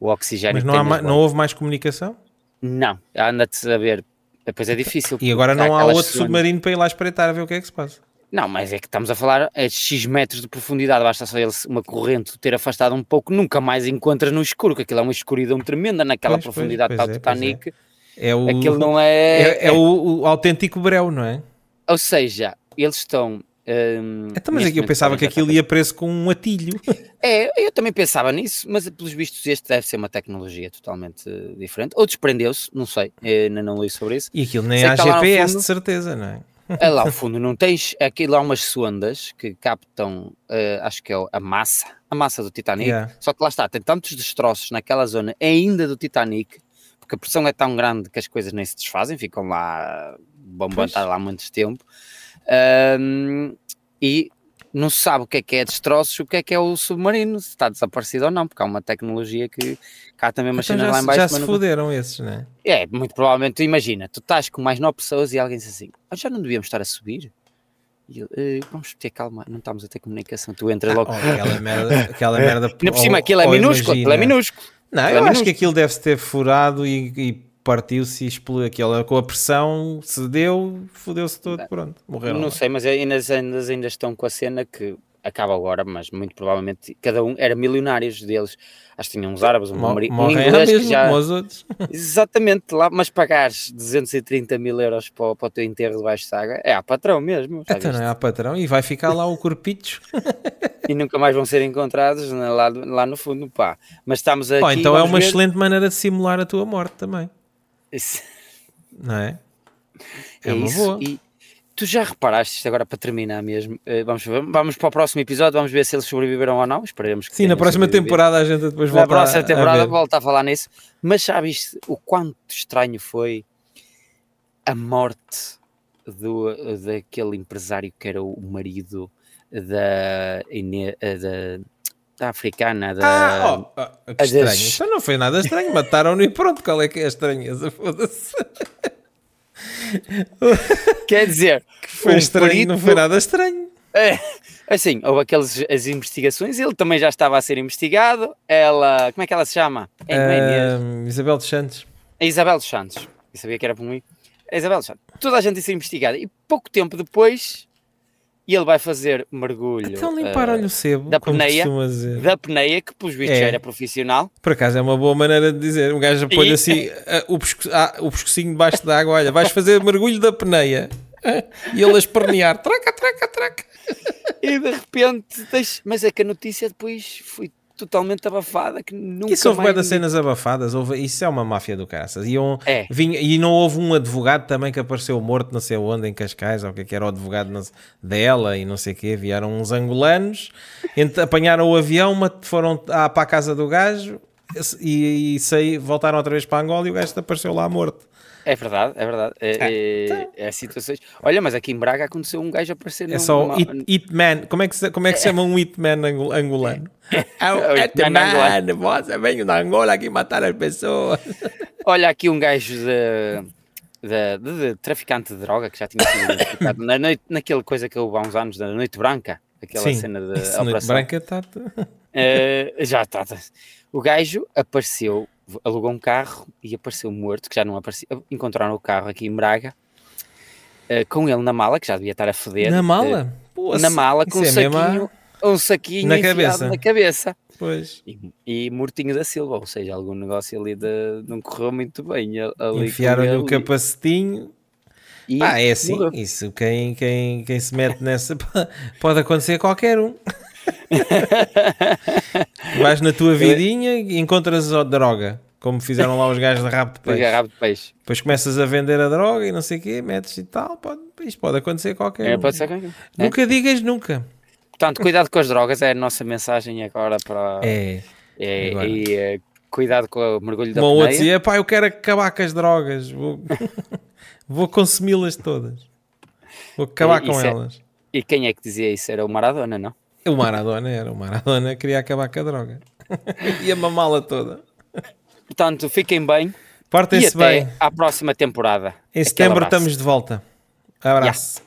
O oxigênio. Mas não, há, não houve mais comunicação? Não, anda-te a ver depois é difícil. E agora não há outro submarino para ir lá espreitar a ver o que é que se passa. Não, mas é que estamos a falar a X metros de profundidade, basta só ele, uma corrente ter afastado um pouco, nunca mais encontras no escuro, que aquilo é uma escuridão tremenda naquela pois, profundidade pois, pois tal é, Titanic. É. é. o, aquilo não é. É, é o, o, autêntico breu, não é? Ou seja, eles estão um, então, mas aqui eu pensava que aquilo ia preso com um atilho. É, eu também pensava nisso, mas pelos vistos este deve ser uma tecnologia totalmente diferente. Ou desprendeu-se, não sei, ainda não li sobre isso. E aquilo nem há GPS fundo, de certeza, não é? É lá ao fundo, não tens aquilo há umas sondas que captam, uh, acho que é a massa, a massa do Titanic. Yeah. Só que lá está, tem tantos destroços naquela zona ainda do Titanic, porque a pressão é tão grande que as coisas nem se desfazem, ficam lá, estar lá muito tempo. Um, e não se sabe o que é que é destroços, o que é que é o submarino, se está desaparecido ou não, porque há uma tecnologia que cá também uma então lá embaixo. Já se fuderam esses, não é? É, muito provavelmente, imagina, tu estás com mais nove pessoas e alguém diz assim, ah, já não devíamos estar a subir? E eu, eh, vamos ter calma, não estamos a ter comunicação, tu entras ah, logo. Oh, aquela merda, aquela merda. Ainda por cima, aquilo é minúsculo, aquilo é minúsculo. Não, eu é acho minúsculo. que aquilo deve-se ter furado e, e partiu-se e explodiu aquela com a pressão, cedeu, fodeu-se todo, pronto, morreram. Não sei, mas ainda, ainda, ainda estão com a cena que acaba agora, mas muito provavelmente cada um era milionários deles. Acho que tinham uns árabes, um, Mor um inglês mesmo, que já... outros. Exatamente, lá, mas pagares 230 mil euros para, para o teu enterro de saga, é a patrão mesmo. Então não é a patrão e vai ficar lá o corpicho. e nunca mais vão ser encontrados né, lá, lá no fundo, pá. Mas estamos aqui... Então é uma ver... excelente maneira de simular a tua morte também. Não é? É, é uma isso. boa. E tu já reparaste isto agora para terminar mesmo? Uh, vamos, vamos para o próximo episódio, vamos ver se eles sobreviveram ou não. Esperemos que Sim, na próxima temporada a gente depois volta Na próxima temporada a volta a falar nisso. Mas sabes o quanto estranho foi a morte do, daquele empresário que era o marido da, da da africana, da. Ah, oh, oh, que estranho. Das... Então não foi nada estranho, mataram-no e pronto, qual é que é a estranheza? Foda-se. Quer dizer, que foi um estranho, perito... não foi nada estranho. É, assim, houve aquelas as investigações, ele também já estava a ser investigado. Ela, como é que ela se chama? É uh, Isabel dos Santos. A Isabel dos Santos. Eu sabia que era por mim. A Isabel dos Santos. Toda a gente ia ser investigada. E pouco tempo depois e ele vai fazer mergulho. Então limparam-lhe uh, o sebo, da peneia, da peneia, que pelos vistos é. já era profissional. Por acaso é uma boa maneira de dizer. Um gajo põe assim uh, o, pesco, ah, o pescocinho debaixo da água, olha, vais fazer mergulho da peneia. e ele a espernear, traca, traca, traca. E de repente, mas é que a notícia depois foi totalmente abafada que nunca Isso houve mais... das cenas abafadas, houve, isso é uma máfia do caraças. E, um, É. vinha- e não houve um advogado também que apareceu morto não sei onde, em Cascais, ou o que é que era o advogado não- dela e não sei o quê. Vieram uns angolanos, ent- apanharam o avião, mat- foram à- para a casa do gajo e, e saí, voltaram outra vez para Angola e o gajo apareceu lá morto. É verdade, é verdade. É, é- então. é situações. Olha, mas aqui em Braga aconteceu um gajo aparecer É só numa- o hit, hitman. Como é que se, como é que se chama um hitman angol- angolano? É o o hitman hitman. Você veio da Angola aqui matar as pessoas. Olha aqui um gajo de, de, de- de traficante de droga que já tinha sido identificado na noite, naquela coisa que houve há uns anos, da Noite Branca, aquela Sim, cena de noite branca está. Eh, já está. tá. O gajo apareceu, alugou um carro e apareceu morto, que já não aparecia. Encontraram o carro aqui em Braga, eh, com ele na mala, que já devia estar a foder. Na eh, mala? Pô, na mala, com um é mesmo a- saquinho, um saquinho Na cabeça. na cabeça. Pois. E, e Mortinho da Silva, ou seja, algum negócio ali de, não correu muito bem. Enfiaram-lhe o capacetinho. e Ah, é assim. morreu. Isso, quem, quem, quem se mete nessa pode acontecer a qualquer um. Vais na tua vidinha e encontras a droga, como fizeram lá os gajos de rabo de peixe. rabo de peixe. Depois começas a vender a droga e não sei o quê, metes e tal. Pode, isto pode acontecer qualquer É, um. pode ser qualquer um. É. Nunca digas nunca. Portanto, cuidado com as drogas é a nossa mensagem agora para. É. é- agora. e, é, cuidado com o mergulho da Como o peneia. dizia, pá, eu quero acabar com as drogas. Vou, vou consumi-las todas. Vou acabar E- com é- elas. E quem é que dizia isso? Era o Maradona, não? O Maradona era. O Maradona queria acabar com a droga. Ia mamá-la toda. Portanto, fiquem bem e Portem-se bem. à próxima temporada. Em setembro estamos de volta. Abraço.